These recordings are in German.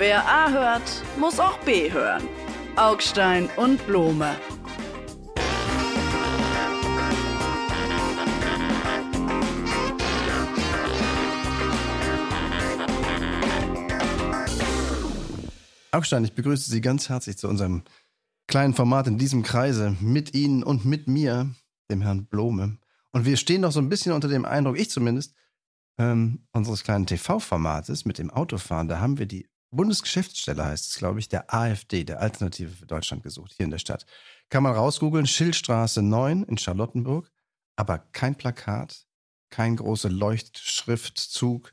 Wer A hört, muss auch B hören. Augstein und Blome. Augstein, ich begrüße Sie ganz herzlich zu unserem kleinen Format in diesem Kreise mit Ihnen und mit mir, dem Herrn Blome. Und wir stehen noch so ein bisschen unter dem Eindruck, ich zumindest, ähm, unseres kleinen TV-Formates mit dem Autofahren. Da haben wir die Bundesgeschäftsstelle, heißt es, glaube ich, der AfD, der Alternative für Deutschland gesucht, hier in der Stadt. Kann man rausgoogeln, Schildstraße 9 in Charlottenburg, aber kein Plakat, kein großer Leuchtschriftzug,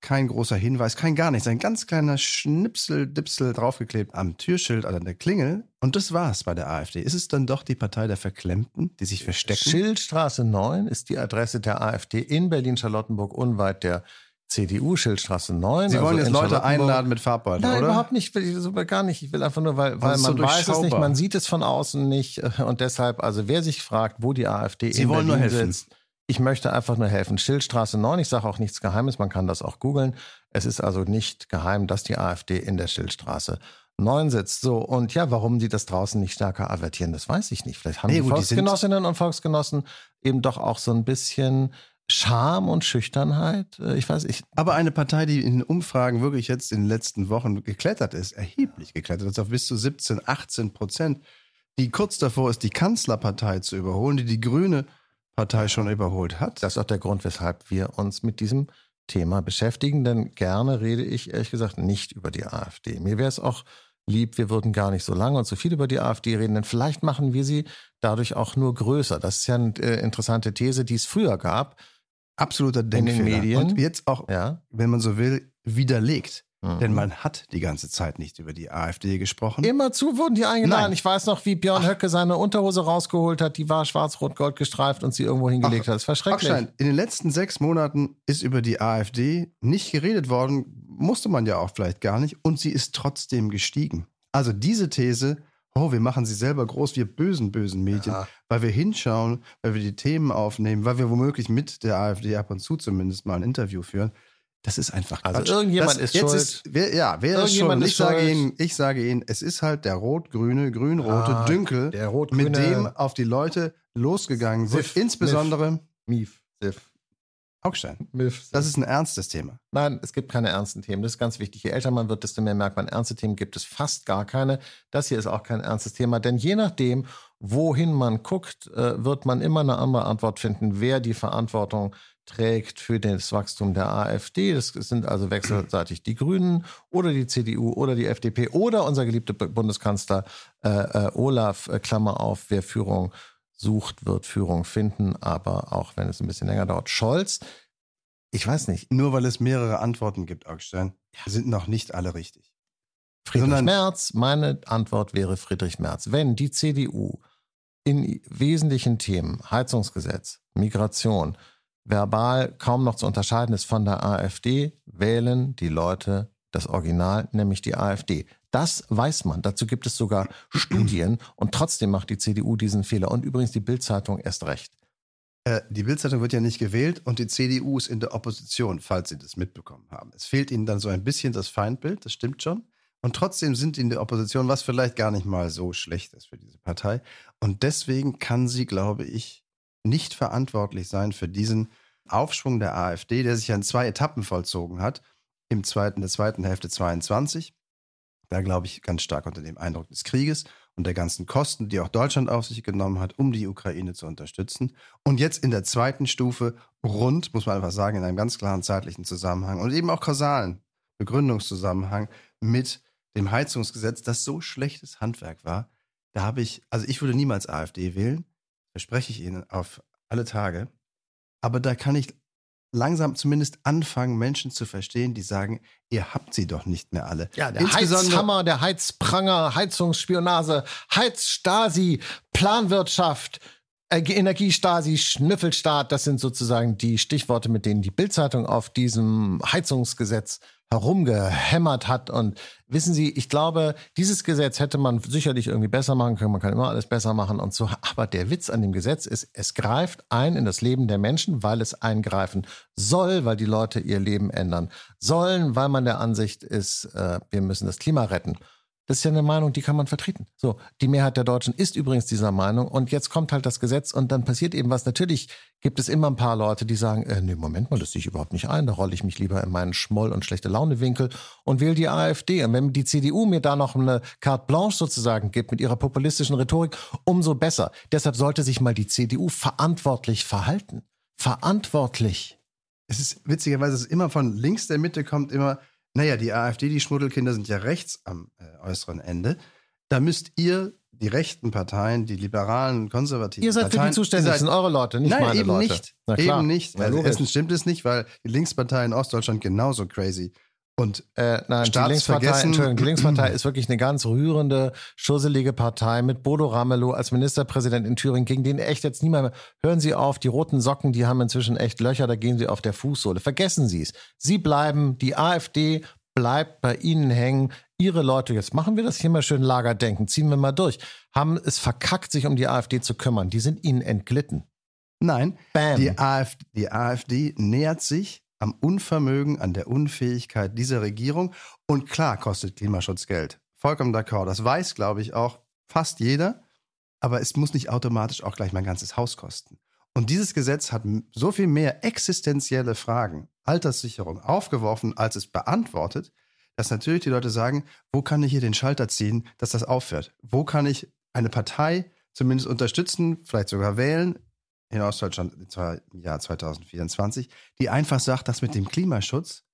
kein großer Hinweis, kein gar nichts. Ein ganz kleiner Schnipsel-Dipsel draufgeklebt am Türschild oder an der Klingel. Und das war's bei der AfD. Ist es dann doch die Partei der Verklemmten, die sich verstecken? Schildstraße 9 ist die Adresse der AfD in Berlin-Charlottenburg, unweit der CDU, Schildstraße 9. Sie wollen also jetzt Leute einladen mit Farbbeutel, Nein, oder? überhaupt nicht. Sogar gar nicht. Ich will einfach nur, weil, weil Also man so weiß es nicht, man sieht es von außen nicht. äh, Und deshalb, also wer sich fragt, wo die AfD Sie in wollen nur Berlin helfen. sitzt, ich möchte einfach nur helfen. Schildstraße 9, ich sage auch nichts Geheimes, man kann das auch googeln. Es ist also nicht geheim, dass die AfD in der Schildstraße 9 sitzt. So, und ja, warum die das draußen nicht stärker avertieren, das weiß ich nicht. Vielleicht haben Nee, die gut, die Volksgenossinnen und Volksgenossen eben doch auch so ein bisschen Scham und Schüchternheit. Äh, Ich weiß, ich, Aber eine Partei, die in den Umfragen wirklich jetzt in den letzten Wochen geklettert ist, erheblich geklettert ist auf bis zu 17, 18 Prozent, die kurz davor ist, die Kanzlerpartei zu überholen, die die Grüne Partei schon überholt hat. Das ist auch der Grund, weshalb wir uns mit diesem Thema beschäftigen, denn gerne rede ich ehrlich gesagt nicht über die AfD. Mir wäre es auch lieb, wir würden gar nicht so lange und so viel über die AfD reden, denn vielleicht machen wir sie dadurch auch nur größer. Das ist ja eine äh, interessante These, die es früher gab. Absoluter den Denkfehler. Medien. Und jetzt auch, Ja. wenn man so will, widerlegt. Mhm. Denn man hat die ganze Zeit nicht über die AfD gesprochen. Immerzu wurden die eingeladen. Nein. Ich weiß noch, wie Björn Höcke seine Unterhose rausgeholt hat. Die war schwarz-rot-gold gestreift und sie irgendwo hingelegt hat. Das war schrecklich. Augstein, in den letzten sechs Monaten ist über die AfD nicht geredet worden, musste man ja auch vielleicht gar nicht, und sie ist trotzdem gestiegen. Also diese These, oh, wir machen sie selber groß, wir bösen, bösen Medien, Ja. weil wir hinschauen, weil wir die Themen aufnehmen, weil wir womöglich mit der AfD ab und zu zumindest mal ein Interview führen. Das ist einfach Also Quatsch. irgendjemand das, ist jetzt schuld. Ist, wer, ja, wer ist schuld? ist Ich sage, schuld. Ihnen, ich sage Ihnen, es ist halt der rot-grüne, grün-rote Ah, Dünkel, rot-grüne- mit dem auf die Leute losgegangen wird. Siff, Insbesondere Mief, Siff, Augstein. Miff. Das ist ein ernstes Thema. Nein, es gibt keine ernsten Themen. Das ist ganz wichtig. Je älter man wird, desto mehr merkt man, ernste Themen gibt es fast gar keine. Das hier ist auch kein ernstes Thema, denn je nachdem, wohin man guckt, äh, wird man immer eine andere Antwort finden, wer die Verantwortung trägt für das Wachstum der AfD. Das sind also wechselseitig die Grünen oder die CDU oder die FDP oder unser geliebter Bundeskanzler äh, äh, Olaf, äh, Klammer auf, wer Führung sucht, wird Führung finden, aber auch wenn es ein bisschen länger dauert. Scholz, ich weiß nicht, Nur weil es mehrere Antworten gibt, Augstein, sind noch nicht alle richtig. Friedrich Sondern- Merz, meine Antwort wäre Friedrich Merz. Wenn die CDU in wesentlichen Themen, Heizungsgesetz, Migration, verbal kaum noch zu unterscheiden ist von der AfD, wählen die Leute das Original, nämlich die AfD. Das weiß man. Dazu gibt es sogar Studien und trotzdem macht die CDU diesen Fehler. Und übrigens die Bildzeitung erst recht. Äh, die Bildzeitung wird ja nicht gewählt und die CDU ist in der Opposition, falls Sie das mitbekommen haben. Es fehlt Ihnen dann so ein bisschen das Feindbild, das stimmt schon. Und trotzdem sind Sie in der Opposition, was vielleicht gar nicht mal so schlecht ist für diese Partei. Und deswegen kann sie, glaube ich, nicht verantwortlich sein für diesen Aufschwung der AfD, der sich ja in zwei Etappen vollzogen hat. Im zweiten, der zweiten Hälfte 22. Da glaube ich ganz stark unter dem Eindruck des Krieges und der ganzen Kosten, die auch Deutschland auf sich genommen hat, um die Ukraine zu unterstützen. Und jetzt in der zweiten Stufe rund, muss man einfach sagen, in einem ganz klaren zeitlichen Zusammenhang und eben auch kausalen Begründungszusammenhang mit dem Heizungsgesetz, das so schlechtes Handwerk war. Da habe ich, also ich würde niemals AfD wählen, verspreche ich Ihnen auf alle Tage. Aber da kann ich langsam zumindest anfangen, Menschen zu verstehen, die sagen, ihr habt sie doch nicht mehr alle. Ja, der Heizhammer, der Heizpranger, Heizungsspionage, Heizstasi, Planwirtschaft, Energiestasi, Schnüffelstaat, das sind sozusagen die Stichworte, mit denen die Bildzeitung auf diesem Heizungsgesetz herumgehämmert hat. Und wissen Sie, ich glaube, dieses Gesetz hätte man sicherlich irgendwie besser machen können. Man kann immer alles besser machen und so. Aber der Witz an dem Gesetz ist, es greift ein in das Leben der Menschen, weil es eingreifen soll, weil die Leute ihr Leben ändern sollen, weil man der Ansicht ist, äh, wir müssen das Klima retten. Das ist ja eine Meinung, die kann man vertreten. So, die Mehrheit der Deutschen ist übrigens dieser Meinung und jetzt kommt halt das Gesetz und dann passiert eben was. Natürlich gibt es immer ein paar Leute, die sagen, äh, nee, Moment mal, das sehe ich überhaupt nicht ein, da rolle ich mich lieber in meinen Schmoll- und schlechte Laune-Winkel und wähle die AfD. Und wenn die CDU mir da noch eine carte blanche sozusagen gibt mit ihrer populistischen Rhetorik, umso besser. Deshalb sollte sich mal die CDU verantwortlich verhalten. Verantwortlich. Es ist witzigerweise, es ist immer von links der Mitte kommt immer, naja, die AfD, die Schmuddelkinder sind ja rechts am äh, äußeren Ende. Da müsst ihr, die rechten Parteien, die liberalen, konservativen Ihr seid Parteien, für die zuständig, das sind eure Leute, nicht Nein, meine eben Leute. nicht. Eben nicht. Also logisch. erstens stimmt es nicht, weil die Linkspartei in Ostdeutschland genauso crazy und Äh, nein, die Linkspartei, Entschuldigung, die Linkspartei ist wirklich eine ganz rührende, schusselige Partei mit Bodo Ramelow als Ministerpräsident in Thüringen, gegen den echt jetzt niemand mehr. Hören Sie auf, die roten Socken, die haben inzwischen echt Löcher, da gehen Sie auf der Fußsohle. Vergessen Sie es. Sie bleiben, die AfD bleibt bei Ihnen hängen. Ihre Leute, jetzt machen wir das hier mal schön Lagerdenken, ziehen wir mal durch, haben es verkackt, sich um die AfD zu kümmern. Die sind Ihnen entglitten. nein, Bam. die AfD, die AfD nähert sich am Unvermögen, an der Unfähigkeit dieser Regierung. Und klar kostet Klimaschutz Geld. Vollkommen d'accord. Das weiß, glaube ich, auch fast jeder. Aber es muss nicht automatisch auch gleich mein ganzes Haus kosten. Und dieses Gesetz hat so viel mehr existenzielle Fragen, Alterssicherung, aufgeworfen, als es beantwortet, dass natürlich die Leute sagen, wo kann ich hier den Schalter ziehen, dass das aufhört? Wo kann ich eine Partei zumindest unterstützen, vielleicht sogar wählen, in Ostdeutschland im Jahr 2024, die einfach sagt, das mit dem Klimaschutz,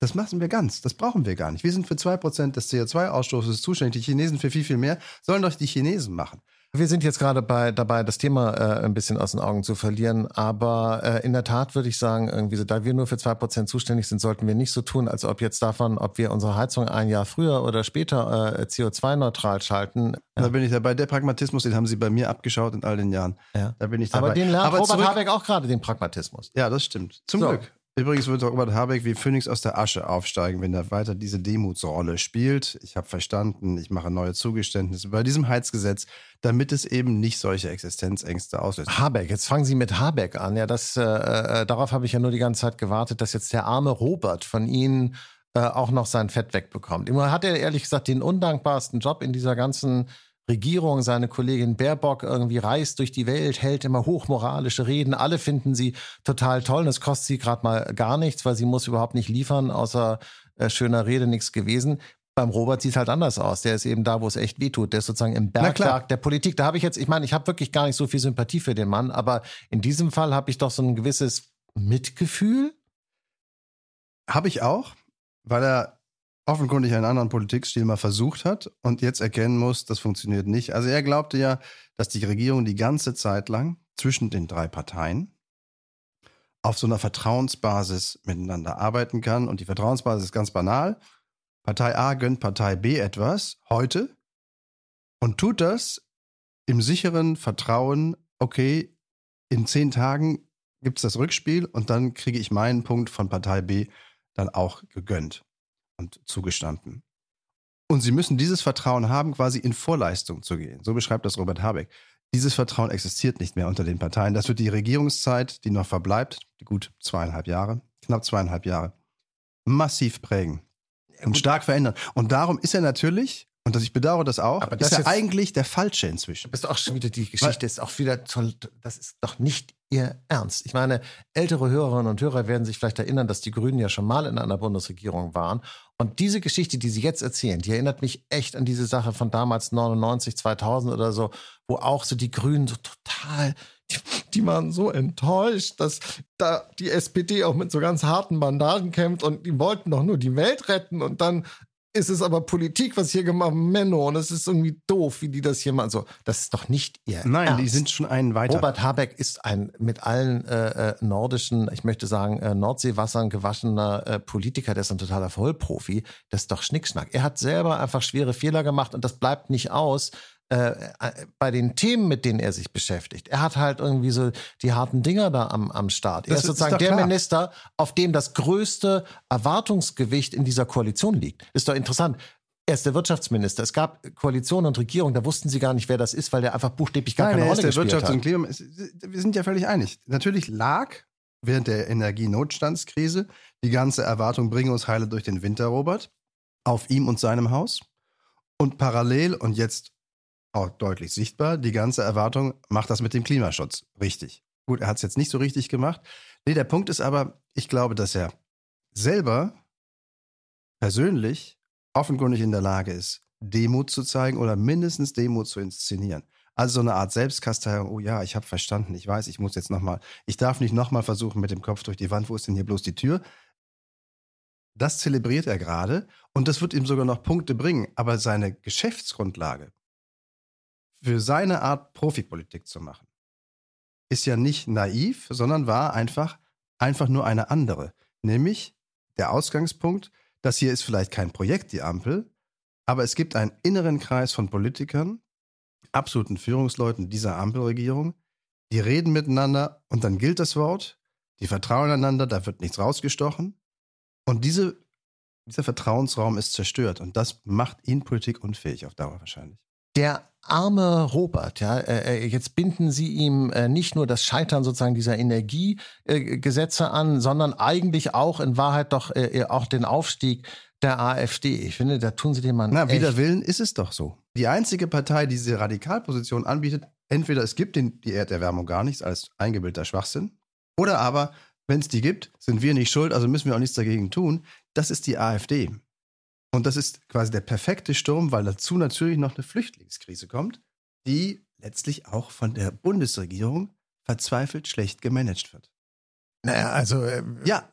das machen wir ganz, das brauchen wir gar nicht. Wir sind für 2% des CO2-Ausstoßes zuständig, die Chinesen für viel, viel mehr, sollen doch die Chinesen machen. Wir sind jetzt gerade bei, dabei, das Thema äh, ein bisschen aus den Augen zu verlieren. Aber äh, in der Tat würde ich sagen, irgendwie so, da wir nur für zwei Prozent zuständig sind, sollten wir nicht so tun, als ob jetzt davon, ob wir unsere Heizung ein Jahr früher oder später äh, CO2-neutral schalten. Da bin ich dabei. Der Pragmatismus, den haben sie bei mir abgeschaut in all den Jahren. Ja. Da bin ich dabei. Aber den lernt Robert zurück- Habeck auch gerade, den Pragmatismus. Ja, das stimmt. Zum So. Glück. Übrigens wird Robert Habeck wie Phönix aus der Asche aufsteigen, wenn er weiter diese Demutsrolle spielt. Ich habe verstanden, ich mache neue Zugeständnisse bei diesem Heizgesetz, damit es eben nicht solche Existenzängste auslöst. Habeck, jetzt fangen Sie mit Habeck an. Ja, das, äh, äh, darauf habe ich ja nur die ganze Zeit gewartet, dass jetzt der arme Robert von Ihnen äh, auch noch sein Fett wegbekommt. Immer hat er ehrlich gesagt den undankbarsten Job in dieser ganzen Regierung. Seine Kollegin Baerbock irgendwie reist durch die Welt, hält immer hochmoralische Reden. Alle finden sie total toll. Und es kostet sie gerade mal gar nichts, weil sie muss überhaupt nicht liefern, außer äh, schöner Rede nichts gewesen. Beim Robert sieht es halt anders aus. Der ist eben da, wo es echt wehtut. Der ist sozusagen im. Bergwerk der Politik. Da habe ich jetzt, ich meine, ich habe wirklich gar nicht so viel Sympathie für den Mann, aber in diesem Fall habe ich doch so ein gewisses Mitgefühl. Habe ich auch, weil er offenkundig einen anderen Politikstil mal versucht hat und jetzt erkennen muss, das funktioniert nicht. Also er glaubte ja, dass die Regierung die ganze Zeit lang zwischen den drei Parteien auf so einer Vertrauensbasis miteinander arbeiten kann. Und die Vertrauensbasis ist ganz banal. Partei A gönnt Partei B etwas heute und tut das im sicheren Vertrauen, okay, in zehn Tagen gibt es das Rückspiel und dann kriege ich meinen Punkt von Partei B dann auch gegönnt und zugestanden. Und sie müssen dieses Vertrauen haben, quasi in Vorleistung zu gehen. So beschreibt das Robert Habeck. Dieses Vertrauen existiert nicht mehr unter den Parteien. Das wird die Regierungszeit, die noch verbleibt, die gut zweieinhalb Jahre, knapp zweieinhalb Jahre, massiv prägen und stark verändern. Und darum ist er natürlich, und das, ich bedauere das auch, Aber das ist jetzt- eigentlich der Falsche inzwischen. Das ist auch schon wieder die Geschichte, ist auch wieder toll. Das ist doch nicht Ihr Ernst. Ich meine, ältere Hörerinnen und Hörer werden sich vielleicht erinnern, dass die Grünen ja schon mal in einer Bundesregierung waren. Und diese Geschichte, die Sie jetzt erzählen, die erinnert mich echt an diese Sache von damals 99, 2000 oder so, wo auch so die Grünen so total, die, die waren so enttäuscht, dass da die SPD auch mit so ganz harten Bandagen kämpft und die wollten doch nur die Welt retten und dann ist es aber Politik, was hier gemacht wird, Menno, und es ist irgendwie doof, wie die das hier machen. So, das ist doch nicht ihr Nein, Ernst. die sind schon einen weiter. Robert Habeck ist ein mit allen äh, äh, nordischen, ich möchte sagen, äh, Nordseewassern gewaschener äh, Politiker, der ist ein totaler Vollprofi. Das ist doch Schnickschnack. Er hat selber einfach schwere Fehler gemacht und das bleibt nicht aus, äh, äh, bei den Themen, mit denen er sich beschäftigt. Er hat halt irgendwie so die harten Dinger da am, am Start. Er Das ist ist sozusagen doch der klar. Minister, auf dem das größte Erwartungsgewicht in dieser Koalition liegt. Ist doch interessant. Er ist der Wirtschaftsminister. Es gab Koalition und Regierung, da wussten sie gar nicht, wer das ist, weil der einfach buchstäblich gar Nein, keine er Rolle ist der gespielt Wirtschafts- hat. und Klima. Wir sind ja völlig einig. Natürlich lag während der Energienotstandskrise die ganze Erwartung, bringe uns heile durch den Winter, Robert, auf ihm und seinem Haus. Und parallel und jetzt auch deutlich sichtbar, die ganze Erwartung, macht das mit dem Klimaschutz richtig. Gut, er hat es jetzt nicht so richtig gemacht. Nee, der Punkt ist aber, ich glaube, dass er selber persönlich offenkundig in der Lage ist, Demut zu zeigen oder mindestens Demut zu inszenieren. Also so eine Art Selbstkasteiung, oh ja, ich habe verstanden, ich weiß, ich muss jetzt nochmal, ich darf nicht nochmal versuchen mit dem Kopf durch die Wand, wo ist denn hier bloß die Tür? Das zelebriert er gerade und das wird ihm sogar noch Punkte bringen, aber seine Geschäftsgrundlage für seine Art Profipolitik zu machen, ist ja nicht naiv, sondern war einfach, einfach nur eine andere. Nämlich der Ausgangspunkt, das hier ist vielleicht kein Projekt, die Ampel, aber es gibt einen inneren Kreis von Politikern, absoluten Führungsleuten dieser Ampelregierung, die reden miteinander und dann gilt das Wort, die vertrauen einander, da wird nichts rausgestochen. Und diese, dieser Vertrauensraum ist zerstört und das macht ihn politikunfähig auf Dauer wahrscheinlich. Der arme Robert, ja, äh, äh, jetzt binden Sie ihm äh, nicht nur das Scheitern sozusagen dieser Energiegesetze an, sondern eigentlich auch in Wahrheit doch äh, äh, auch den Aufstieg der AfD. Ich finde, da tun Sie dem Mann Na, wider Willen ist es doch so. Die einzige Partei, die diese Radikalposition anbietet, entweder es gibt den, die Erderwärmung gar nichts als eingebildeter Schwachsinn, oder aber, wenn es die gibt, sind wir nicht schuld, also müssen wir auch nichts dagegen tun. Das ist die AfD. Und das ist quasi der perfekte Sturm, weil dazu natürlich noch eine Flüchtlingskrise kommt, die letztlich auch von der Bundesregierung verzweifelt schlecht gemanagt wird. Naja, also äh, Ja,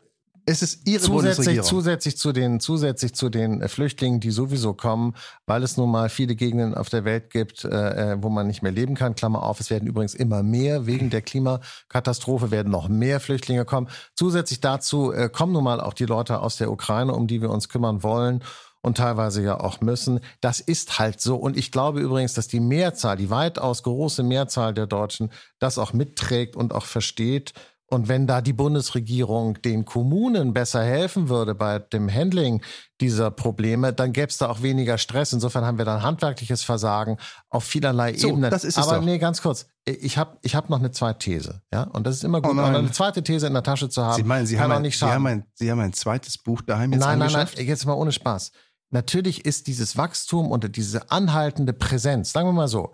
es ist ihre zusätzlich, Bundesregierung. zusätzlich zu den zusätzlich zu den äh, Flüchtlingen, die sowieso kommen, weil es nun mal viele Gegenden auf der Welt gibt, äh, äh, wo man nicht mehr leben kann. Klammer auf, es werden übrigens immer mehr wegen der Klimakatastrophe werden noch mehr Flüchtlinge kommen. Zusätzlich dazu äh, kommen nun mal auch die Leute aus der Ukraine, um die wir uns kümmern wollen und teilweise ja auch müssen. Das ist halt so. Und ich glaube übrigens, dass die Mehrzahl, die weitaus große Mehrzahl der Deutschen das auch mitträgt und auch versteht. Und wenn da die Bundesregierung den Kommunen besser helfen würde bei dem Handling dieser Probleme, dann gäbe es da auch weniger Stress. Insofern haben wir dann handwerkliches Versagen auf vielerlei So, Ebenen. das ist es Aber doch. nee, ganz kurz. Ich habe ich hab noch eine zweite These. Ja? Und das ist immer gut, Oh nein. auch eine zweite These in der Tasche zu haben. Sie meinen, Sie haben, ein, nicht Sie, haben ein, Sie haben ein zweites Buch daheim jetzt Nein, nein, nein, jetzt mal ohne Spaß. Natürlich ist dieses Wachstum und diese anhaltende Präsenz, sagen wir mal so,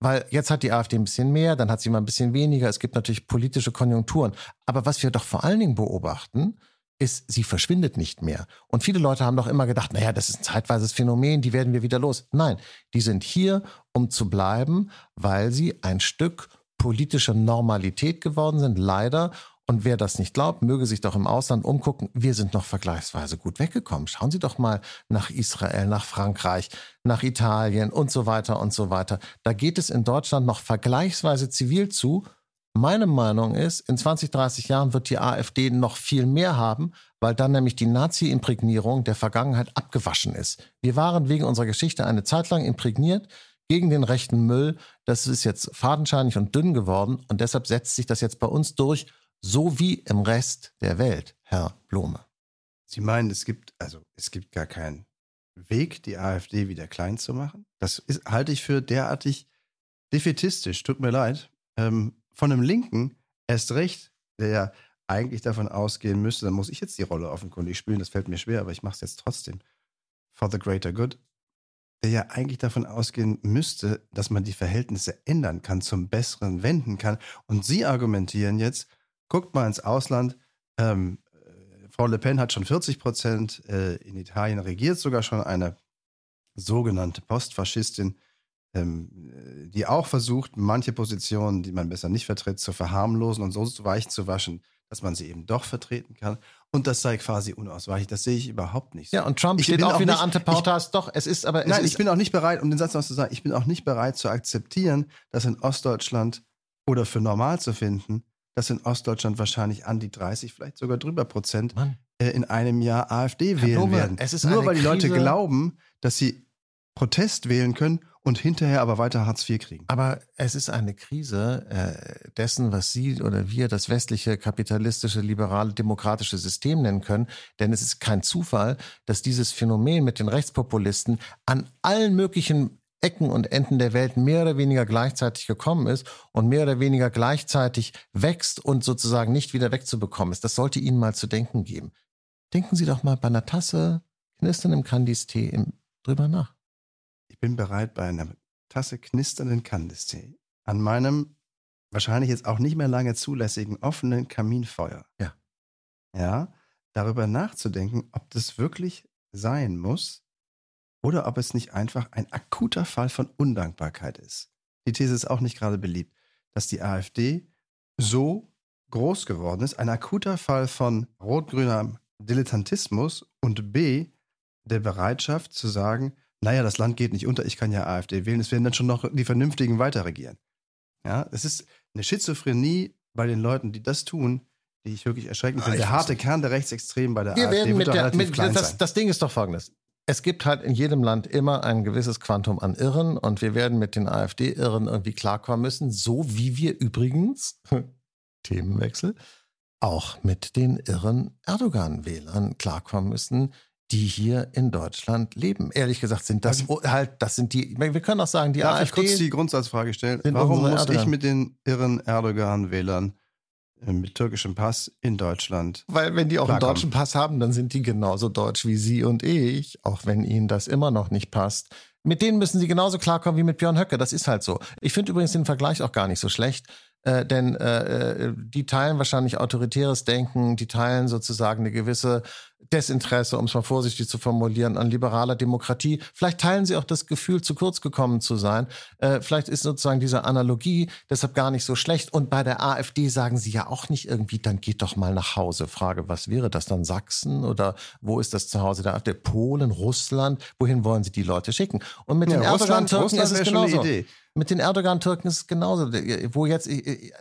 weil jetzt hat die AfD ein bisschen mehr, dann hat sie mal ein bisschen weniger. Es gibt natürlich politische Konjunkturen. Aber was wir doch vor allen Dingen beobachten, ist, sie verschwindet nicht mehr. Und viele Leute haben doch immer gedacht, naja, das ist ein zeitweises Phänomen, die werden wir wieder los. Nein, die sind hier, um zu bleiben, weil sie ein Stück politische Normalität geworden sind, leider. Und wer das nicht glaubt, möge sich doch im Ausland umgucken. Wir sind noch vergleichsweise gut weggekommen. Schauen Sie doch mal nach Israel, nach Frankreich, nach Italien und so weiter und so weiter. Da geht es in Deutschland noch vergleichsweise zivil zu. Meine Meinung ist, in 20, 30 Jahren wird die AfD noch viel mehr haben, weil dann nämlich die Nazi-Imprägnierung der Vergangenheit abgewaschen ist. Wir waren wegen unserer Geschichte eine Zeit lang imprägniert gegen den rechten Müll. Das ist jetzt fadenscheinig und dünn geworden und deshalb setzt sich das jetzt bei uns durch, so wie im Rest der Welt, Herr Blome. Sie meinen, es gibt, also es gibt gar keinen Weg, die AfD wieder klein zu machen? Das ist, halte ich für derartig defetistisch, tut mir leid. Ähm, von einem Linken erst recht, der ja eigentlich davon ausgehen müsste, dann muss ich jetzt die Rolle offenkundig spielen, das fällt mir schwer, aber ich mache es jetzt trotzdem. For the greater good. Der ja eigentlich davon ausgehen müsste, dass man die Verhältnisse ändern kann, zum Besseren wenden kann. Und Sie argumentieren jetzt, guckt mal ins Ausland, ähm, äh, Frau Le Pen hat schon 40 Prozent, äh, in Italien regiert sogar schon eine sogenannte Postfaschistin, ähm, äh, die auch versucht, manche Positionen, die man besser nicht vertritt, zu verharmlosen und so weich zu waschen, dass man sie eben doch vertreten kann. Und das sei quasi unausweichlich. Das sehe ich überhaupt nicht so. Ja, und Trump Ich steht auch wieder nicht- ante Pautas. Doch, es ist aber, es Nein, ist ich bin auch nicht bereit, um den Satz noch zu sagen, ich bin auch nicht bereit zu akzeptieren, dass in Ostdeutschland oder für normal zu finden, dass in Ostdeutschland wahrscheinlich an die 30, vielleicht sogar drüber Prozent äh, in einem Jahr AfD Herr wählen Blume, werden. es ist Nur weil die Leute Krise- glauben, dass sie Protest wählen können und hinterher aber weiter Hartz IV kriegen. Aber es ist eine Krise äh, dessen, was Sie oder wir das westliche kapitalistische, liberale, demokratische System nennen können. Denn es ist kein Zufall, dass dieses Phänomen mit den Rechtspopulisten an allen möglichen Ecken und Enden der Welt mehr oder weniger gleichzeitig gekommen ist und mehr oder weniger gleichzeitig wächst und sozusagen nicht wieder wegzubekommen ist. Das sollte Ihnen mal zu denken geben. Denken Sie doch mal bei einer Tasse knisterndem Kandis-Tee drüber nach bin bereit, bei einer Tasse knisternden Kandistee an meinem wahrscheinlich jetzt auch nicht mehr lange zulässigen offenen Kaminfeuer. Ja. Ja, darüber nachzudenken, ob das wirklich sein muss oder ob es nicht einfach ein akuter Fall von Undankbarkeit ist. Die These ist auch nicht gerade beliebt, dass die AfD so groß geworden ist, ein akuter Fall von rot-grüner Dilettantismus und B, der Bereitschaft zu sagen, naja, das Land geht nicht unter, ich kann ja AfD wählen, es werden dann schon noch die Vernünftigen weiterregieren. Ja, es ist eine Schizophrenie bei den Leuten, die das tun, die ich wirklich erschreckend ah, finde. Der harte Kern der Rechtsextremen bei der Wir AfD werden mit der, mit, das, das Ding ist doch folgendes. Es gibt halt in jedem Land immer ein gewisses Quantum an Irren und wir werden mit den AfD-Irren irgendwie klarkommen müssen, so wie wir übrigens, Themenwechsel, auch mit den irren Erdogan-Wählern klarkommen müssen, die hier in Deutschland leben. Ehrlich gesagt sind das also, halt, das sind die, wir können auch sagen, die darf AfD. Ich kurz die Grundsatzfrage stellen. Warum muss Erdogan. ich mit den irren Erdogan-Wählern äh, mit türkischem Pass in Deutschland. Weil wenn die auch einen deutschen Pass haben, dann sind die genauso deutsch wie Sie und ich, auch wenn Ihnen das immer noch nicht passt. Mit denen müssen Sie genauso klarkommen wie mit Björn Höcke. Das ist halt so. Ich finde übrigens den Vergleich auch gar nicht so schlecht. Äh, denn äh, äh, die teilen wahrscheinlich autoritäres Denken, die teilen sozusagen eine gewisse Desinteresse, um es mal vorsichtig zu formulieren, an liberaler Demokratie. Vielleicht teilen sie auch das Gefühl, zu kurz gekommen zu sein. Äh, vielleicht ist sozusagen diese Analogie deshalb gar nicht so schlecht. Und bei der AfD sagen sie ja auch nicht irgendwie, dann geht doch mal nach Hause. Frage, was wäre das dann? Sachsen oder wo ist das Zuhause der AfD? Polen, Russland? Wohin wollen sie die Leute schicken? Und mit ja, den Erdogan-Türken ist es genauso. Mit den Erdogan-Türken ist es genauso. Wo jetzt,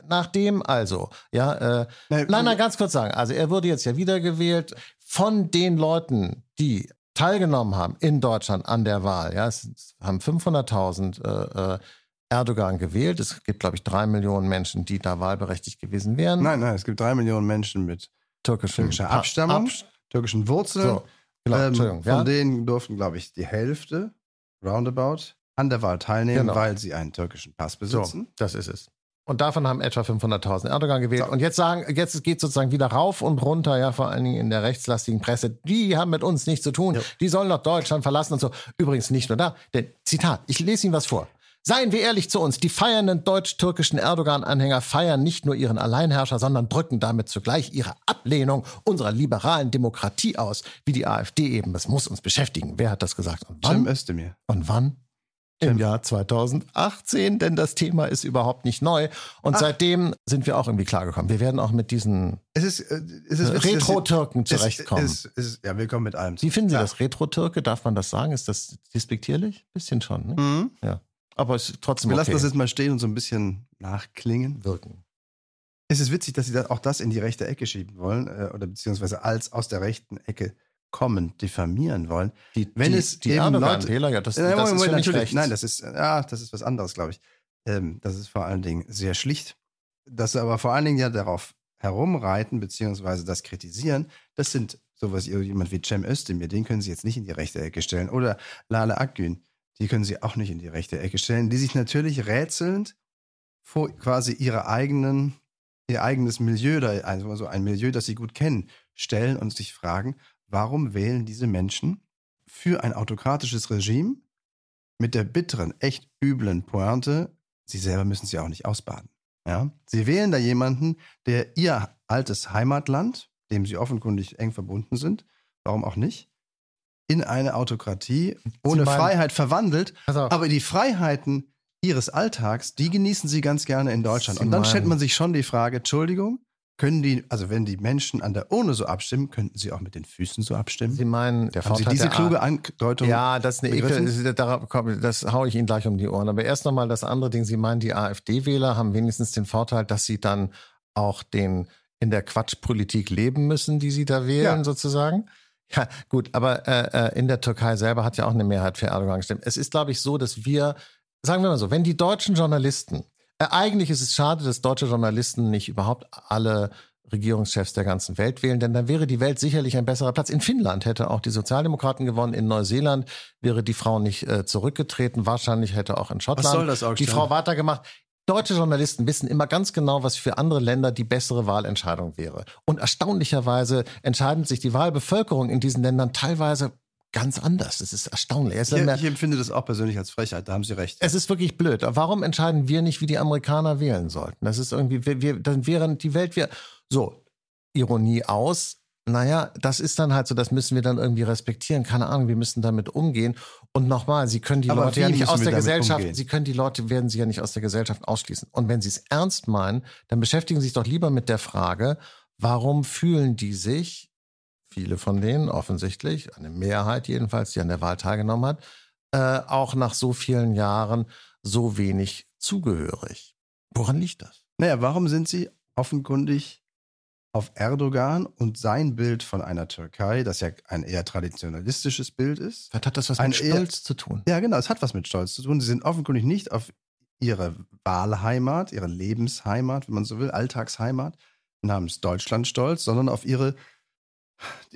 nachdem also, ja, äh, nein, nein, ganz kurz sagen. Also er wurde jetzt ja wiedergewählt von den Leuten, die teilgenommen haben in Deutschland an der Wahl. Ja, es haben 500.000 äh, äh, Erdogan gewählt. Es gibt, glaube ich, drei Millionen Menschen, die da wahlberechtigt gewesen wären. Nein, nein, es gibt drei Millionen Menschen mit türkischer Abstammung, Ab türkischen Wurzeln. So, genau, ähm, von ja? denen durften, glaube ich, die Hälfte, roundabout, an der Wahl teilnehmen, genau. weil sie einen türkischen Pass besitzen. So, das ist es. Und davon haben etwa 500.000 Erdogan gewählt. So. Und jetzt sagen, jetzt geht sozusagen wieder rauf und runter, ja, vor allen Dingen in der rechtslastigen Presse. Die haben mit uns nichts zu tun. Ja. Die sollen doch Deutschland verlassen und so. Übrigens nicht nur da. Denn, Zitat, ich lese Ihnen was vor. Seien wir ehrlich zu uns, die feiernden deutsch-türkischen Erdogan-Anhänger feiern nicht nur ihren Alleinherrscher, sondern drücken damit zugleich ihre Ablehnung unserer liberalen Demokratie aus, wie die AfD eben. Das muss uns beschäftigen. Wer hat das gesagt? Und wann? Cem Özdemir. Und wann? Im Jahr 2018, denn das Thema ist überhaupt nicht neu. Und Ach. seitdem sind wir auch irgendwie klargekommen. Wir werden auch mit diesen es ist, äh, es ist Retro-Türken zurechtkommen. Es, es, ja, wir kommen mit allem. Wie finden Sie ja. das? Retro-Türke, darf man das sagen? Ist das despektierlich? Bisschen schon, ne? Mhm. Ja. Aber es ist trotzdem Wir okay. lassen das jetzt mal stehen und so ein bisschen nachklingen. Wirken. Es ist witzig, dass Sie auch das in die rechte Ecke schieben wollen, äh, oder beziehungsweise als aus der rechten Ecke kommend diffamieren wollen. Die, wenn die, es die Leute, Wähler, ja, das, äh, das ist natürlich, rechts. nein, das ist, ja, das ist was anderes, glaube ich. Ähm, das ist vor allen Dingen sehr schlicht. Dass sie aber vor allen Dingen ja darauf herumreiten, beziehungsweise das kritisieren, das sind sowas, jemand wie Cem Özdemir, den können sie jetzt nicht in die rechte Ecke stellen. Oder Lale Akgün, die können sie auch nicht in die rechte Ecke stellen, die sich natürlich rätselnd vor quasi ihre eigenen, ihr eigenes Milieu, also ein Milieu, das sie gut kennen, stellen und sich fragen, warum wählen diese Menschen für ein autokratisches Regime mit der bitteren, echt üblen Pointe, sie selber müssen sie auch nicht ausbaden. Ja? Sie wählen da jemanden, der ihr altes Heimatland, dem sie offenkundig eng verbunden sind, warum auch nicht, in eine Autokratie ohne meinen, Freiheit verwandelt. Aber die Freiheiten ihres Alltags, die genießen sie ganz gerne in Deutschland. Sie Und dann meinen, stellt man sich schon die Frage, Entschuldigung, können die, also wenn die Menschen an der Urne so abstimmen, könnten sie auch mit den Füßen so abstimmen? Sie meinen, der Haben Sie diese kluge Andeutung? Ja, das ist eine Ekel, das haue ich Ihnen gleich um die Ohren. Aber erst nochmal das andere Ding. Sie meinen, die AfD-Wähler haben wenigstens den Vorteil, dass sie dann auch den in der Quatschpolitik leben müssen, die sie da wählen, ja. sozusagen. Ja, gut, aber äh, äh, in der Türkei selber hat ja auch eine Mehrheit für Erdogan gestimmt. Es ist, glaube ich, so, dass wir, sagen wir mal so, wenn die deutschen Journalisten, eigentlich ist es schade, dass deutsche Journalisten nicht überhaupt alle Regierungschefs der ganzen Welt wählen, denn dann wäre die Welt sicherlich ein besserer Platz. In Finnland hätte auch die Sozialdemokraten gewonnen, in Neuseeland wäre die Frau nicht äh, zurückgetreten, wahrscheinlich hätte auch in Schottland Was soll das auch die Frau weitergemacht. Deutsche Journalisten wissen immer ganz genau, was für andere Länder die bessere Wahlentscheidung wäre. Und erstaunlicherweise entscheidet sich die Wahlbevölkerung in diesen Ländern teilweise ganz anders. Das ist erstaunlich. Es Ich, ich empfinde das auch persönlich als Frechheit, da haben Sie recht. es ist wirklich blöd. Warum entscheiden wir nicht, wie die Amerikaner wählen sollten? Das ist irgendwie, wir, wir, dann wären die Welt wir so Ironie aus. Naja, das ist dann halt so, das müssen wir dann irgendwie respektieren. Keine Ahnung, wir müssen damit umgehen. Und nochmal, Sie können die Aber Leute ja nicht aus der Gesellschaft, umgehen? Sie können die Leute, werden Sie ja nicht aus der Gesellschaft ausschließen. Und wenn Sie es ernst meinen, dann beschäftigen Sie sich doch lieber mit der Frage, warum fühlen die sich, viele von denen offensichtlich, eine Mehrheit jedenfalls, die an der Wahl teilgenommen hat, äh, auch nach so vielen Jahren so wenig zugehörig. Woran liegt das? Naja, warum sind Sie offenkundig auf Erdogan und sein Bild von einer Türkei, das ja ein eher traditionalistisches Bild ist? Was hat das was mit eher- Stolz zu tun? Ja, genau, es hat was mit Stolz zu tun. Sie sind offenkundig nicht auf ihre Wahlheimat, ihre Lebensheimat, wenn man so will, Alltagsheimat namens Deutschland stolz, sondern auf ihre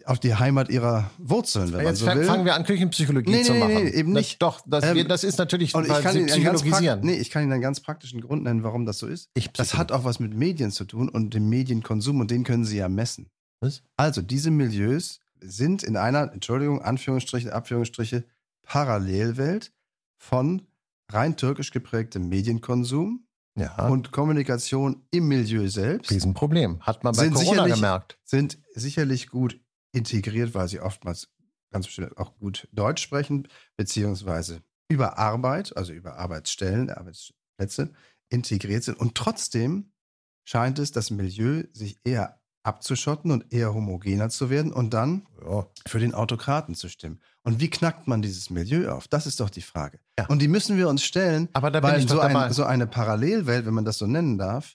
auf die Heimat ihrer Wurzeln, wenn man Jetzt so fang- will. fangen wir an, Küchenpsychologie Nee, zu nee, nee, machen. nee, eben Das- nicht. doch, das, Ähm, das ist natürlich, Und ich kann, Ihnen ganz psychologisieren. prakt- nee, ich kann Ihnen einen ganz praktischen Grund nennen, warum das so ist. Das hat auch was mit Medien zu tun und dem Medienkonsum und den können Sie ja messen. Was? Also diese Milieus sind in einer, Entschuldigung, Anführungsstriche, Abführungsstriche, Parallelwelt von rein türkisch geprägtem Medienkonsum ja, und Kommunikation im Milieu selbst. Riesenproblem. Hat man bei Sind Corona gemerkt. sind sicherlich gut integriert, weil sie oftmals ganz bestimmt auch gut Deutsch sprechen, beziehungsweise über Arbeit, also über Arbeitsstellen, Arbeitsplätze integriert sind. Und trotzdem scheint es das Milieu sich eher abzuschotten und eher homogener zu werden und dann Ja. für den Autokraten zu stimmen. Und wie knackt man dieses Milieu auf? Das ist doch die Frage. Ja. Und die müssen wir uns stellen, Aber da bin weil ich doch so, dabei. ein, so eine Parallelwelt, wenn man das so nennen darf,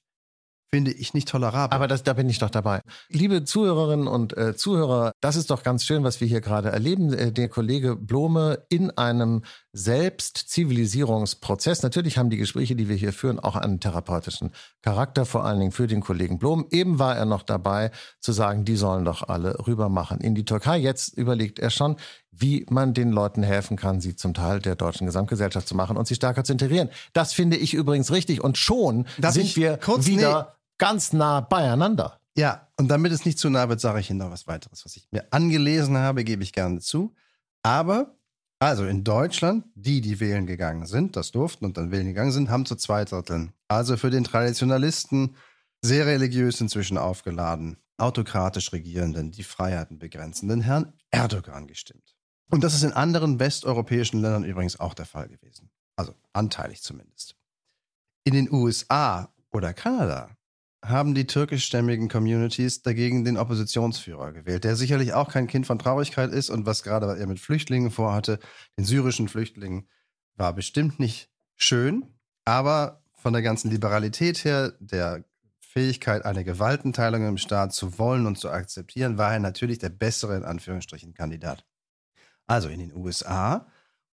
finde ich nicht tolerabel. Aber das, da bin ich doch dabei. Liebe Zuhörerinnen und äh, Zuhörer, das ist doch ganz schön, was wir hier gerade erleben. Äh, der Kollege Blome in einem Selbstzivilisierungsprozess. Natürlich haben die Gespräche, die wir hier führen, auch einen therapeutischen Charakter, vor allen Dingen für den Kollegen Blom. Eben war er noch dabei zu sagen, die sollen doch alle rüber machen in die Türkei. Jetzt überlegt er schon, wie man den Leuten helfen kann, sie zum Teil der deutschen Gesamtgesellschaft zu machen und sie stärker zu integrieren. Das finde ich übrigens richtig. Und schon Darf sind wir kurz- wieder ganz nah beieinander. Ja, und damit es nicht zu nah wird, sage ich Ihnen noch was weiteres. Was ich mir angelesen habe, gebe ich gerne zu. Aber, also in Deutschland, die, die wählen gegangen sind, das durften und dann wählen gegangen sind, haben zu zwei Dritteln. Also für den Traditionalisten sehr religiös inzwischen aufgeladen, autokratisch regierenden, die Freiheiten begrenzenden Herrn Erdogan gestimmt. Und das ist in anderen westeuropäischen Ländern übrigens auch der Fall gewesen. Also anteilig zumindest. In den USA oder Kanada haben die türkischstämmigen Communities dagegen den Oppositionsführer gewählt, der sicherlich auch kein Kind von Traurigkeit ist und was gerade er mit Flüchtlingen vorhatte, den syrischen Flüchtlingen, war bestimmt nicht schön, aber von der ganzen Liberalität her, der Fähigkeit, eine Gewaltenteilung im Staat zu wollen und zu akzeptieren, war er natürlich der bessere, in Anführungsstrichen, Kandidat. Also in den USA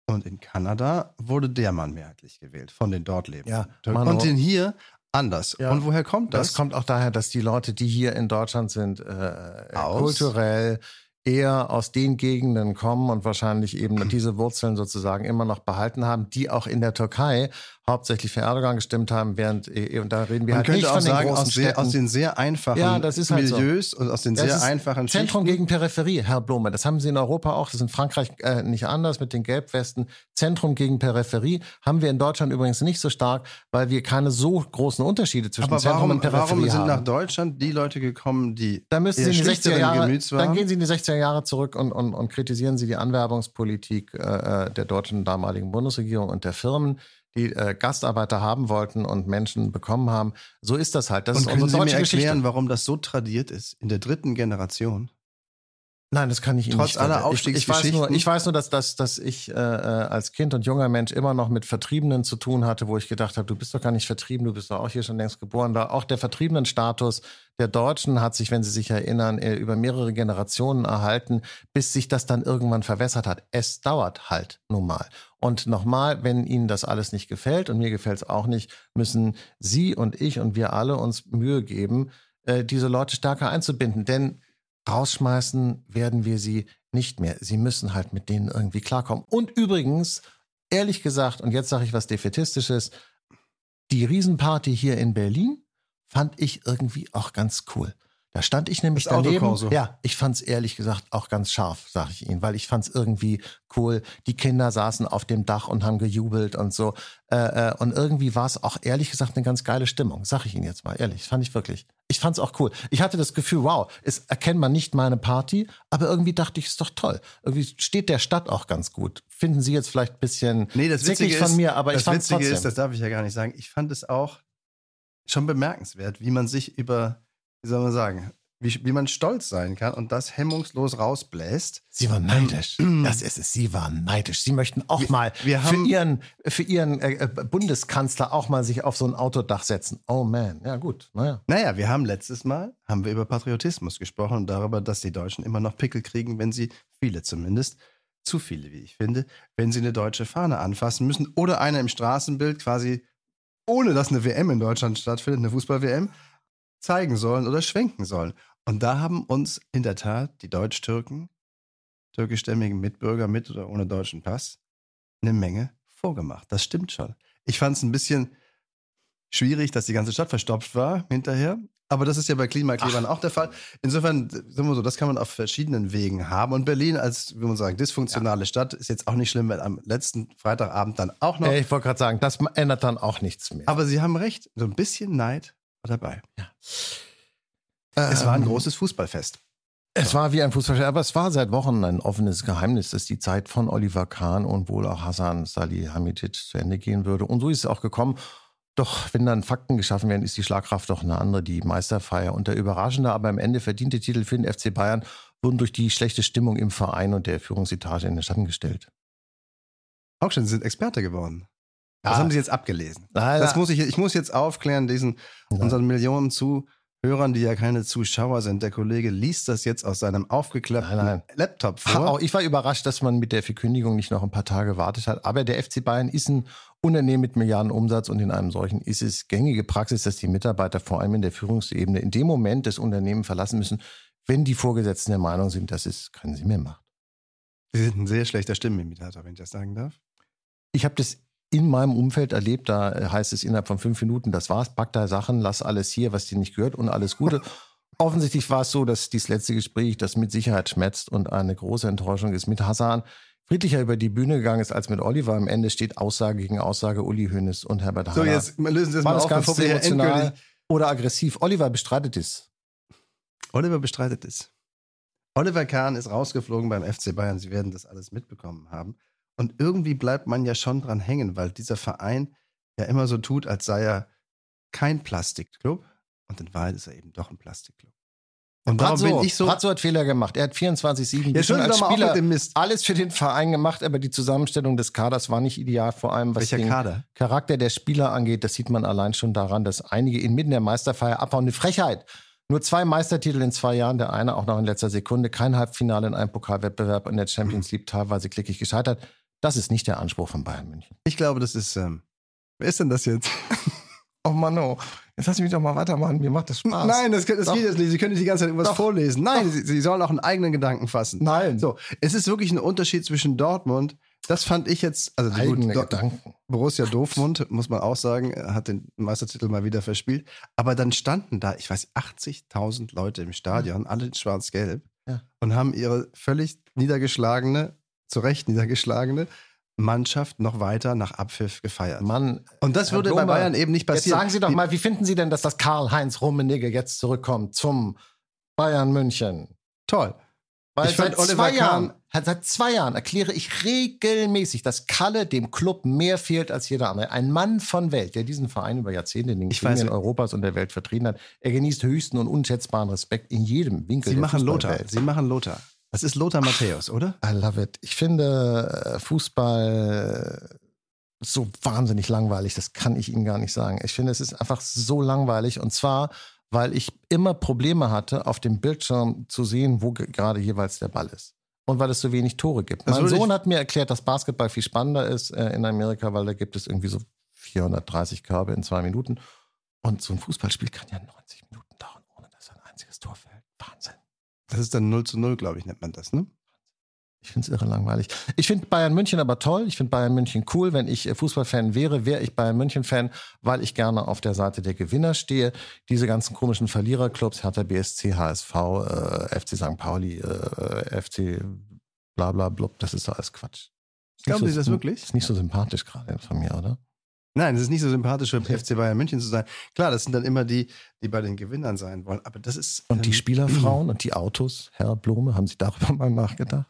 und in Kanada wurde der Mann mehrheitlich gewählt, von den dort lebenden Ja, Und in hier anders. Ja. Und woher kommt das? Das kommt auch daher, dass die Leute, die hier in Deutschland sind, äh, Aus? kulturell eher aus den Gegenden kommen und wahrscheinlich eben diese Wurzeln sozusagen immer noch behalten haben, die auch in der Türkei hauptsächlich für Erdogan gestimmt haben, während, äh, und da reden wir Man halt könnte nicht auch von den sagen, großen aus, sehr, aus den sehr einfachen Ja, das ist halt so. Milieus und aus den Das sehr einfachen Zentrum Schichten. gegen Peripherie, Herr Blome. Das haben Sie in Europa auch. Das ist in Frankreich äh, nicht anders mit den Gelbwesten. Zentrum gegen Peripherie haben wir in Deutschland übrigens nicht so stark, weil wir keine so großen Unterschiede zwischen Aber Zentrum warum, und Peripherie warum sind haben. nach Deutschland die Leute gekommen, die Da müssen Sie in die 60er schlichteren Jahre, dann gehen Sie in die 60er Jahre zurück und, und, und kritisieren Sie die Anwerbungspolitik äh, der deutschen damaligen Bundesregierung und der Firmen, die äh, Gastarbeiter haben wollten und Menschen bekommen haben. So ist das halt. Das und ist können unsere Sie mir erklären, Geschichte. warum das so tradiert ist in der dritten Generation? Nein, das kann ich Ihnen Trotz nicht. aller ich, ich weiß Aufstiegsgeschichten. nur, ich weiß nur, dass, dass, dass ich äh, äh, als Kind und junger Mensch immer noch mit Vertriebenen zu tun hatte, wo ich gedacht habe, du bist doch gar nicht vertrieben, du bist doch auch hier schon längst geboren. Da auch der Vertriebenen-Status der Deutschen hat sich, wenn Sie sich erinnern, äh, über mehrere Generationen erhalten, bis sich das dann irgendwann verwässert hat. Es dauert halt nun mal. Und nochmal, wenn Ihnen das alles nicht gefällt und mir gefällt es auch nicht, müssen Sie und ich und wir alle uns Mühe geben, äh, diese Leute stärker einzubinden. Denn rausschmeißen werden wir sie nicht mehr. Sie müssen halt mit denen irgendwie klarkommen. Und übrigens, ehrlich gesagt, und jetzt sage ich was Defetistisches, die Riesenparty hier in Berlin fand ich irgendwie auch ganz cool. Da stand ich nämlich Das daneben. Autokorso. Ja, ich fand's ehrlich gesagt auch ganz scharf, sage ich Ihnen, weil ich fand's irgendwie cool. Die Kinder saßen auf dem Dach und haben gejubelt und so. Äh, äh, und irgendwie war es auch ehrlich gesagt eine ganz geile Stimmung, sag ich Ihnen jetzt mal ehrlich. Fand ich wirklich. Ich fand's auch cool. Ich hatte das Gefühl, wow, es erkennt man nicht meine Party, aber irgendwie dachte ich, ist doch toll. Irgendwie steht der Stadt auch ganz gut. Finden Sie jetzt vielleicht ein bisschen Nee, das Witzige von ist, mir, aber das ich fand's Witzige trotzdem. ist, das darf ich ja gar nicht sagen. Ich fand es auch schon bemerkenswert, wie man sich über, wie soll man sagen, wie, wie man stolz sein kann und das hemmungslos rausbläst. Sie waren neidisch. Das ist es. Sie waren neidisch. Sie möchten auch mal wir für Ihren, für Ihren äh, äh, Bundeskanzler auch mal sich auf so ein Autodach setzen. Oh man. Ja, gut. Naja. Naja, wir haben letztes Mal haben wir über Patriotismus gesprochen und darüber, dass die Deutschen immer noch Pickel kriegen, wenn sie, viele zumindest, zu viele, wie ich finde, wenn sie eine deutsche Fahne anfassen müssen oder eine im Straßenbild quasi, ohne dass eine WM in Deutschland stattfindet, eine Fußball-WM, zeigen sollen oder schwenken sollen. Und da haben uns in der Tat die Deutsch-Türken, türkischstämmigen Mitbürger mit oder ohne deutschen Pass, eine Menge vorgemacht. Das stimmt schon. Ich fand es ein bisschen schwierig, dass die ganze Stadt verstopft war hinterher. Aber das ist ja bei Klimaklebern auch der Fall. Insofern, sagen wir so, das kann man auf verschiedenen Wegen haben. Und Berlin als, wie man sagen, dysfunktionale Stadt ist jetzt auch nicht schlimm, wenn am letzten Freitagabend dann auch noch. Ich wollte gerade sagen, das ändert dann auch nichts mehr. Aber Sie haben recht, so ein bisschen Neid war dabei. Ja. Es war ein Ähm, großes Fußballfest. Es war wie ein Fußballspiel, aber es war seit Wochen ein offenes Geheimnis, dass die Zeit von Oliver Kahn und wohl auch Hassan Salihamidzic zu Ende gehen würde. Und so ist es auch gekommen. Doch wenn dann Fakten geschaffen werden, ist die Schlagkraft doch eine andere. Die Meisterfeier und der überraschende, aber am Ende verdiente Titel für den FC Bayern wurden durch die schlechte Stimmung im Verein und der Führungsetage in den Schatten gestellt. Auch schon, Sie sind Experte geworden. Das haben Sie jetzt abgelesen. Leider- Das muss ich, ich muss jetzt aufklären, diesen unseren Millionen Zuhörern, die ja keine Zuschauer sind. Der Kollege liest das jetzt aus seinem aufgeklappten nein. Laptop vor. Auch ich war überrascht, dass man mit der Verkündigung nicht noch ein paar Tage wartet hat. Aber der FC Bayern ist ein Unternehmen mit Milliarden Umsatz und in einem solchen ist es gängige Praxis, dass die Mitarbeiter vor allem in der Führungsebene in dem Moment das Unternehmen verlassen müssen, wenn die Vorgesetzten der Meinung sind, dass es keinen Sinn mehr macht. Sie sind ein sehr schlechter Stimmenimitator, wenn ich das sagen darf. Ich habe das in meinem Umfeld erlebt, da äh, heißt es innerhalb von fünf Minuten, das war's, pack da Sachen, lass alles hier, was dir nicht gehört und alles Gute. Offensichtlich war es so, dass dieses letzte Gespräch, das mit Sicherheit schmerzt und eine große Enttäuschung ist, mit Hassan friedlicher über die Bühne gegangen ist als mit Oliver. Am Ende steht Aussage gegen Aussage Uli Hoeneß und Herbert So, Haller. jetzt lösen Sie das war mal auf, ganz emotional endgültig... oder aggressiv. Oliver bestreitet es. Oliver bestreitet es. Oliver Kahn ist rausgeflogen beim FC Bayern. Sie werden das alles mitbekommen haben. Und irgendwie bleibt man ja schon dran hängen, weil dieser Verein ja immer so tut, als sei er kein Plastikclub. Und in Wahrheit ist er eben doch ein Plastikclub. Und darum Brazzo, bin ich so. Brazzo hat Fehler gemacht. Er hat 24-7 Ja, schon als Spieler alles für den Verein gemacht, aber die Zusammenstellung des Kaders war nicht ideal, vor allem was Welcher den Kader? Charakter der Spieler angeht. Das sieht man allein schon daran, dass einige inmitten der Meisterfeier abhauen. Eine Frechheit. Nur zwei Meistertitel in zwei Jahren, der eine auch noch in letzter Sekunde, kein Halbfinale in einem Pokalwettbewerb in der Champions League, teilweise klickig gescheitert. Das ist nicht der Anspruch von Bayern München. Ich glaube, das ist. Ähm, wer ist denn das jetzt? Oh Mann, oh. Jetzt lass mich doch mal weitermachen. Mir macht das Spaß. Nein, das, das geht jetzt nicht. Sie können nicht die ganze Zeit irgendwas Doch. vorlesen. Nein, Sie, Sie sollen auch einen eigenen Gedanken fassen. Nein. So, es ist wirklich ein Unterschied zwischen Dortmund. Das fand ich jetzt, also eigene gut, Gedanken. Borussia Doofmund, muss man auch sagen, hat den Meistertitel mal wieder verspielt. Aber dann standen da, ich weiß, 80.000 Leute im Stadion, alle in schwarz-gelb, Ja. und haben ihre völlig niedergeschlagene, zu Recht niedergeschlagene Mannschaft noch weiter nach Abpfiff gefeiert. Mann, Und das Herr würde bei Blume, Bayern eben nicht Jetzt passieren. sagen Sie doch mal, wie finden Sie denn, dass das Karl-Heinz Rummenigge jetzt zurückkommt zum Bayern München? Toll. Weil Ich seit zwei Jahren, seit zwei Jahren erkläre ich regelmäßig, dass Kalle dem Club mehr fehlt als jeder andere. Ein Mann von Welt, der diesen Verein über Jahrzehnte in den Gremien Europas und der Welt vertreten hat. Er genießt höchsten und unschätzbaren Respekt in jedem Winkel Sie machen Lothar. Sie machen Lothar. Das ist Lothar Matthäus, oder? I love it. Ich finde äh, Fußball so wahnsinnig langweilig, das kann ich Ihnen gar nicht sagen. Ich finde, es ist einfach so langweilig und zwar, weil ich immer Probleme hatte, auf dem Bildschirm zu sehen, wo gerade jeweils der Ball ist. Und weil es so wenig Tore gibt. Das mein Sohn hat mir erklärt, dass Basketball viel spannender ist äh, in Amerika, weil da gibt es irgendwie so 430 Körbe in zwei Minuten. Und so ein Fußballspiel kann ja 90 Minuten dauern, ohne dass ein einziges Tor fällt. Wahnsinn. Das ist dann 0 zu 0, glaube ich, nennt man das, ne? Ich finde es irre langweilig. Ich finde Bayern München aber toll. Ich finde Bayern München cool. Wenn ich äh, Fußballfan wäre, wäre ich Bayern München Fan, weil ich gerne auf der Seite der Gewinner stehe. Diese ganzen komischen Verliererclubs, Hertha BSC, HSV, äh, FC St. Pauli, äh, FC bla bla blub, das ist doch alles Quatsch. Glauben nicht Sie das wirklich? Ist nicht so sympathisch gerade von mir, oder? Nein, es ist nicht so sympathisch für FC Bayern München zu sein. Klar, das sind dann immer die, die bei den Gewinnern sein wollen. Aber das ist. Und die ähm, Spielerfrauen und die Autos, Herr Blome, haben Sie darüber mal nachgedacht?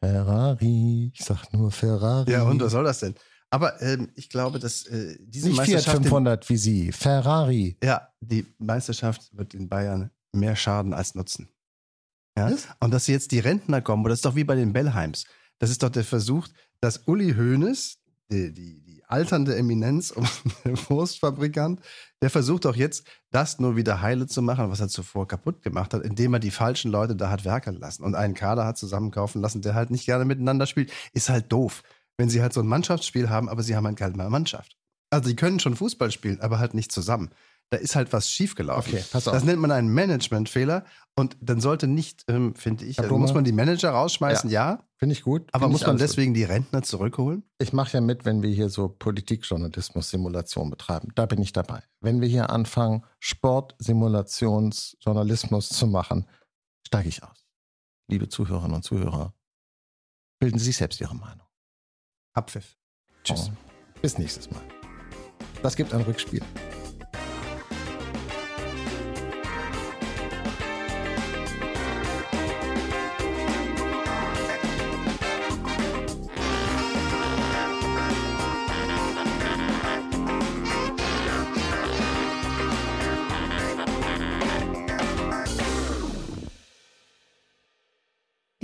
Ferrari, ich sag nur Ferrari. Ja, und was soll das denn? Aber ähm, ich glaube, dass äh, diese Nicht Fiat Meisterschaft. den- 500 wie Sie, Ferrari. Ja, die Meisterschaft wird den Bayern mehr schaden als nutzen. Ja? Was? Und dass jetzt die Rentner kommen, das ist doch wie bei den Bellheims. Das ist doch der Versuch, dass Uli Hoeneß, die, die, die alternde Eminenz und der Wurstfabrikant, der versucht doch jetzt, das nur wieder heile zu machen, was er zuvor kaputt gemacht hat, indem er die falschen Leute da hat werkeln lassen und einen Kader hat zusammenkaufen lassen, der halt nicht gerne miteinander spielt. Ist halt doof, wenn sie halt so ein Mannschaftsspiel haben, aber sie haben halt keine Mannschaft. Also die können schon Fußball spielen, aber halt nicht zusammen. Da ist halt was schiefgelaufen. Okay, pass auf. Das nennt man einen Managementfehler und dann sollte nicht, ähm, finde ich, also muss man die Manager rausschmeißen, ja, Finde ich gut. aber Find muss man deswegen die Rentner zurückholen? Gut. Ich mache ja mit, wenn wir hier so Politikjournalismus-Simulation betreiben. Da bin ich dabei. Wenn wir hier anfangen, Sportsimulationsjournalismus zu machen, steige ich aus. Liebe Zuhörerinnen und Zuhörer, bilden Sie sich selbst Ihre Meinung. Abpfiff. Tschüss. Oh. Bis nächstes Mal. Das gibt ein Rückspiel.